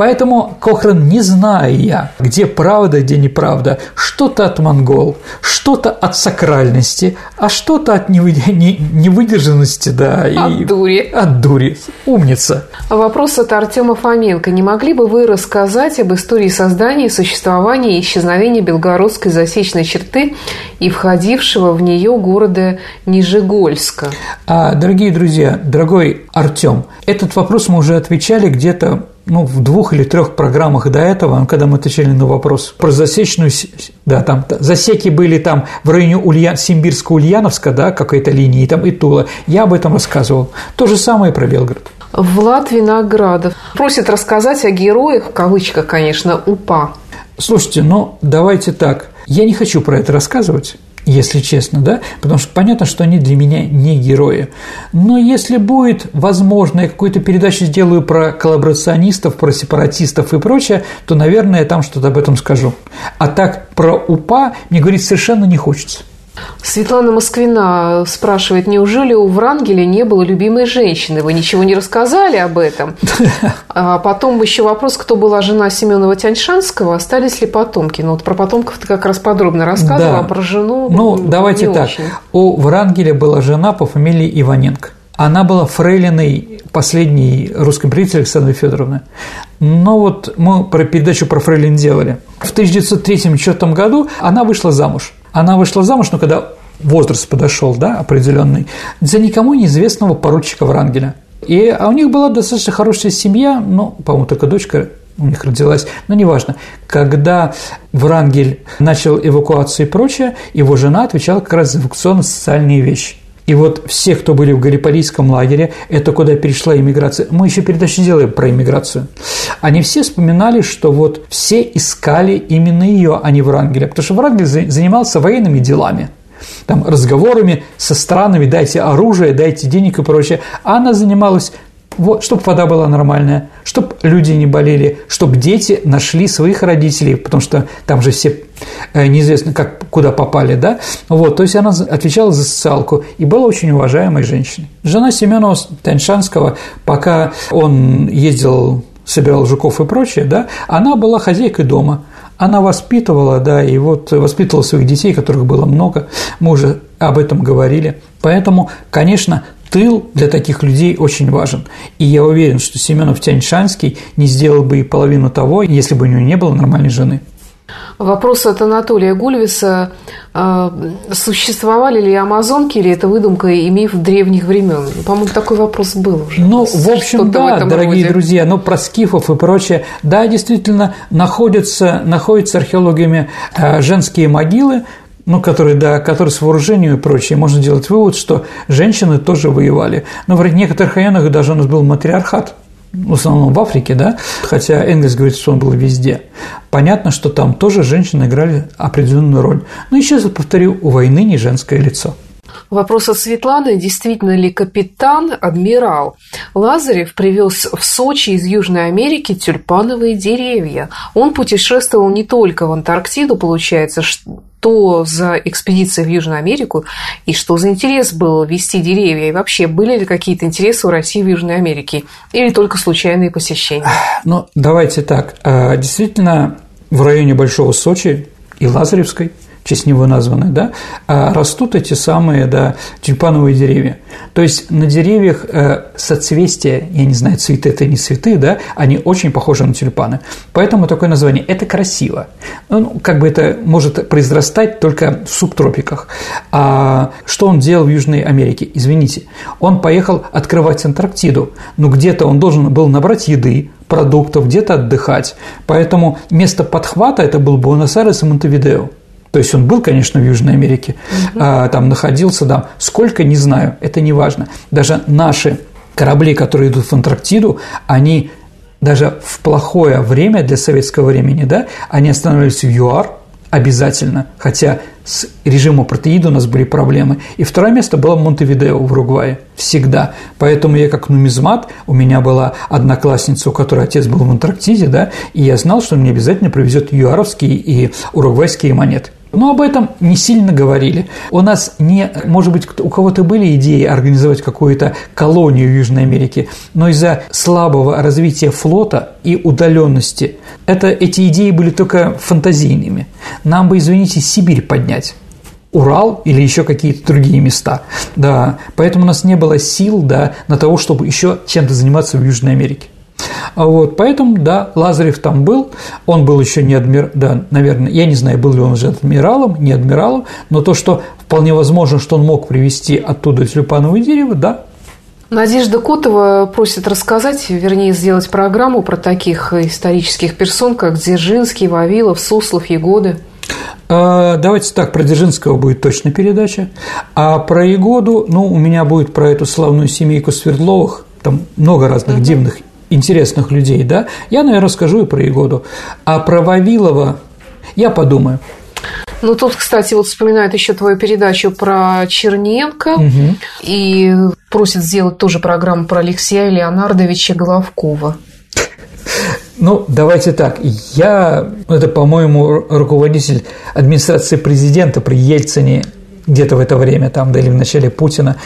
Поэтому Кохран, не зная, где правда, где неправда, что-то от монгол, что-то от сакральности, а что-то от невыдержанности, да. От и... дури. От дури. Умница. Вопрос от Артема Фоменко. Не могли бы вы рассказать об истории создания, существования и исчезновения белгородской засечной черты и входившего в нее города Нижегольска? А, дорогие друзья, дорогой Артем, этот вопрос мы уже отвечали где-то ну, в двух или трех программах до этого, когда мы отвечали на вопрос про засечную, да, там засеки были там в районе Ульян, Симбирска-Ульяновска, да, какой-то линии, там и Тула. Я об этом рассказывал. То же самое и про Белгород. Влад Виноградов просит рассказать о героях, в кавычках, конечно, УПА. Слушайте, ну, давайте так. Я не хочу про это рассказывать, если честно, да, потому что понятно, что они для меня не герои. Но если будет возможно, я какую-то передачу сделаю про коллаборационистов, про сепаратистов и прочее, то, наверное, я там что-то об этом скажу. А так про УПА мне говорить совершенно не хочется. Светлана Москвина спрашивает, неужели у Врангеля не было любимой женщины? Вы ничего не рассказали об этом? А потом еще вопрос, кто была жена Семенова Тяньшанского, остались ли потомки? Ну вот про потомков ты как раз подробно рассказывала, да. а про жену Ну, давайте так. Очень. У Врангеля была жена по фамилии Иваненко. Она была фрейлиной последней русской правительницы Александры Федоровны. Но вот мы про передачу про фрейлин делали. В 1903 году она вышла замуж. Она вышла замуж, но когда возраст подошел, да, определенный, за никому неизвестного поручика Врангеля. И, а у них была достаточно хорошая семья, ну, по-моему, только дочка у них родилась, но неважно. Когда Врангель начал эвакуацию и прочее, его жена отвечала как раз за эвакуационно-социальные вещи. И вот все, кто были в Галиполийском лагере, это куда перешла иммиграция, мы еще передачу делаем про иммиграцию, они все вспоминали, что вот все искали именно ее, а не Врангеля, потому что Врангель занимался военными делами, там, разговорами со странами, дайте оружие, дайте денег и прочее. А она занималась вот, чтобы вода была нормальная, чтобы люди не болели, чтобы дети нашли своих родителей, потому что там же все э, неизвестно, как, куда попали, да, вот, то есть она отвечала за социалку и была очень уважаемой женщиной. Жена Семенова Таньшанского, пока он ездил, собирал жуков и прочее, да, она была хозяйкой дома, она воспитывала, да, и вот воспитывала своих детей, которых было много, мы уже об этом говорили. Поэтому, конечно, тыл для таких людей очень важен. И я уверен, что Семенов Тяньшанский не сделал бы и половину того, если бы у него не было нормальной жены. Вопрос от Анатолия Гульвиса. А, существовали ли амазонки, или это выдумка и миф древних времен? По-моему, такой вопрос был уже. Ну, в общем, да, в дорогие роде. друзья, ну, про скифов и прочее. Да, действительно, находятся, находятся археологами а, женские могилы, ну, которые, да, которые с вооружением и прочее, можно делать вывод, что женщины тоже воевали. Но в некоторых районах даже у нас был матриархат, в основном в Африке, да, хотя Энгельс говорит, что он был везде. Понятно, что там тоже женщины играли определенную роль. Но еще раз повторю, у войны не женское лицо. Вопрос от Светланы. Действительно ли капитан, адмирал Лазарев привез в Сочи из Южной Америки тюльпановые деревья? Он путешествовал не только в Антарктиду, получается, что за экспедиция в Южную Америку и что за интерес был вести деревья? И вообще, были ли какие-то интересы у России в Южной Америке? Или только случайные посещения? Ну, давайте так. А, действительно, в районе Большого Сочи и Лазаревской – честь него названы, да, а растут эти самые, да, тюльпановые деревья. То есть на деревьях э, соцвестия, я не знаю, цветы это не цветы, да, они очень похожи на тюльпаны. Поэтому такое название – это красиво. Ну, как бы это может произрастать только в субтропиках. А что он делал в Южной Америке? Извините, он поехал открывать Антарктиду, но где-то он должен был набрать еды, продуктов, где-то отдыхать. Поэтому место подхвата – это был Буэнос-Айрес и Монтевидео. То есть он был, конечно, в Южной Америке, угу. а, там находился, да, сколько, не знаю, это не важно. Даже наши корабли, которые идут в Антарктиду, они даже в плохое время для советского времени, да, они останавливались в ЮАР обязательно, хотя с режимом протеида у нас были проблемы. И второе место было Монтевидео в Уругвае. Всегда. Поэтому я как нумизмат, у меня была одноклассница, у которой отец был в Антарктиде, да, и я знал, что он мне обязательно привезет юаровские и уругвайские монеты. Но об этом не сильно говорили. У нас не, может быть, у кого-то были идеи организовать какую-то колонию в Южной Америке, но из-за слабого развития флота и удаленности это, эти идеи были только фантазийными. Нам бы, извините, Сибирь поднять. Урал или еще какие-то другие места. Да, поэтому у нас не было сил да, на того, чтобы еще чем-то заниматься в Южной Америке. А вот, поэтому, да, Лазарев там был, он был еще не адмир, да, наверное, я не знаю, был ли он уже адмиралом, не адмиралом, но то, что вполне возможно, что он мог привезти оттуда тюльпановое дерево, да, Надежда Котова просит рассказать, вернее, сделать программу про таких исторических персон, как Дзержинский, Вавилов, Суслов, Егоды. А, давайте так, про Дзержинского будет точно передача, а про Егоду, ну, у меня будет про эту славную семейку Свердловых, там много разных дивных интересных людей, да, я, наверное, расскажу и про Егоду. А про Вавилова я подумаю. Ну, тут, кстати, вот вспоминают еще твою передачу про Черненко угу. и просят сделать тоже программу про Алексея Леонардовича Головкова. Ну, давайте так. Я, это, по-моему, руководитель администрации президента при Ельцине где-то в это время, там, да или в начале Путина,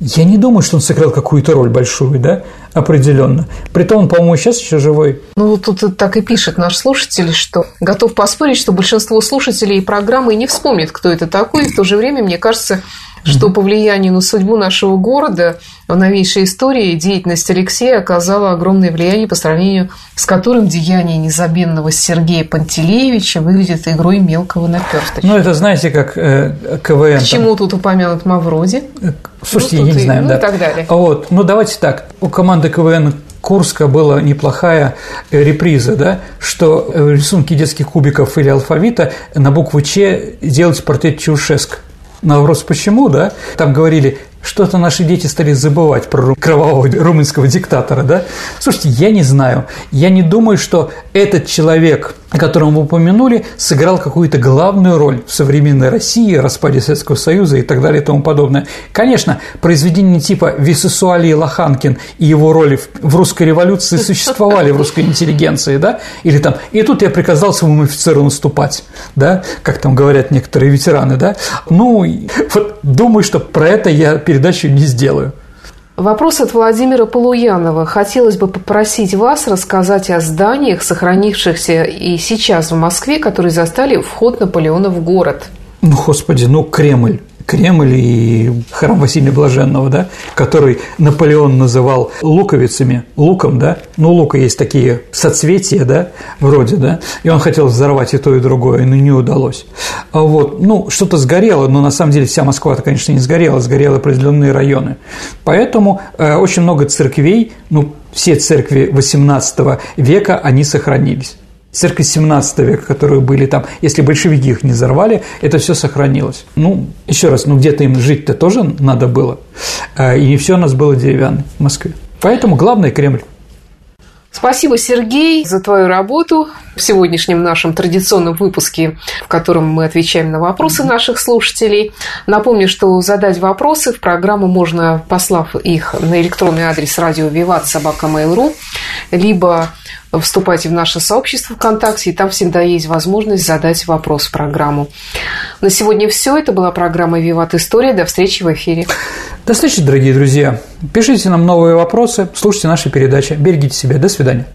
я не думаю, что он сыграл какую-то роль большую, да, определенно. Притом он, по-моему, сейчас еще живой. Ну, тут так и пишет наш слушатель, что готов поспорить, что большинство слушателей программы не вспомнит, кто это такой, и в то же время, мне кажется, что по влиянию на судьбу нашего города в новейшей истории деятельность Алексея оказала огромное влияние по сравнению с которым деяние незабвенного Сергея Пантелеевича выглядит игрой мелкого наперсточка. Ну, это знаете, как э, КВН. К чему там... тут упомянут Мавроди? Э, слушайте, ну, я не и, знаю, ну, да. и так далее. Вот, ну, давайте так. У команды КВН Курска была неплохая э, реприза, да, что рисунки детских кубиков или алфавита на букву Ч делать портрет Чаушеск. На вопрос «почему?», да, там говорили что-то наши дети стали забывать про кровавого румынского диктатора, да? Слушайте, я не знаю. Я не думаю, что этот человек, которого вы упомянули, сыграл какую-то главную роль в современной России, распаде Советского Союза и так далее и тому подобное. Конечно, произведения типа Висесуалий Лоханкин и его роли в русской революции существовали в русской интеллигенции, да? Или там «И тут я приказал своему офицеру наступать», да? Как там говорят некоторые ветераны, да? Ну, вот думаю, что про это я передачу не сделаю. Вопрос от Владимира Полуянова. Хотелось бы попросить вас рассказать о зданиях, сохранившихся и сейчас в Москве, которые застали вход Наполеона в город. Ну, господи, ну, Кремль. Кремль и храм Василия Блаженного, да, который Наполеон называл луковицами, луком, да, ну, лука есть такие соцветия, да, вроде, да, и он хотел взорвать и то, и другое, но не удалось. А вот, ну, что-то сгорело, но на самом деле вся Москва-то, конечно, не сгорела, сгорели определенные районы. Поэтому э, очень много церквей, ну, все церкви XVIII века, они сохранились церкви 17 века, которые были там, если большевики их не взорвали, это все сохранилось. Ну, еще раз, ну где-то им жить-то тоже надо было, а, и не все у нас было деревянное в Москве. Поэтому главное – Кремль. Спасибо, Сергей, за твою работу в сегодняшнем нашем традиционном выпуске, в котором мы отвечаем на вопросы наших слушателей. Напомню, что задать вопросы в программу можно, послав их на электронный адрес радио Виват собака Mail.ru, либо вступайте в наше сообщество ВКонтакте, и там всегда есть возможность задать вопрос в программу. На сегодня все. Это была программа «Виват История». До встречи в эфире. До встречи, дорогие друзья. Пишите нам новые вопросы, слушайте наши передачи. Берегите себя. До свидания.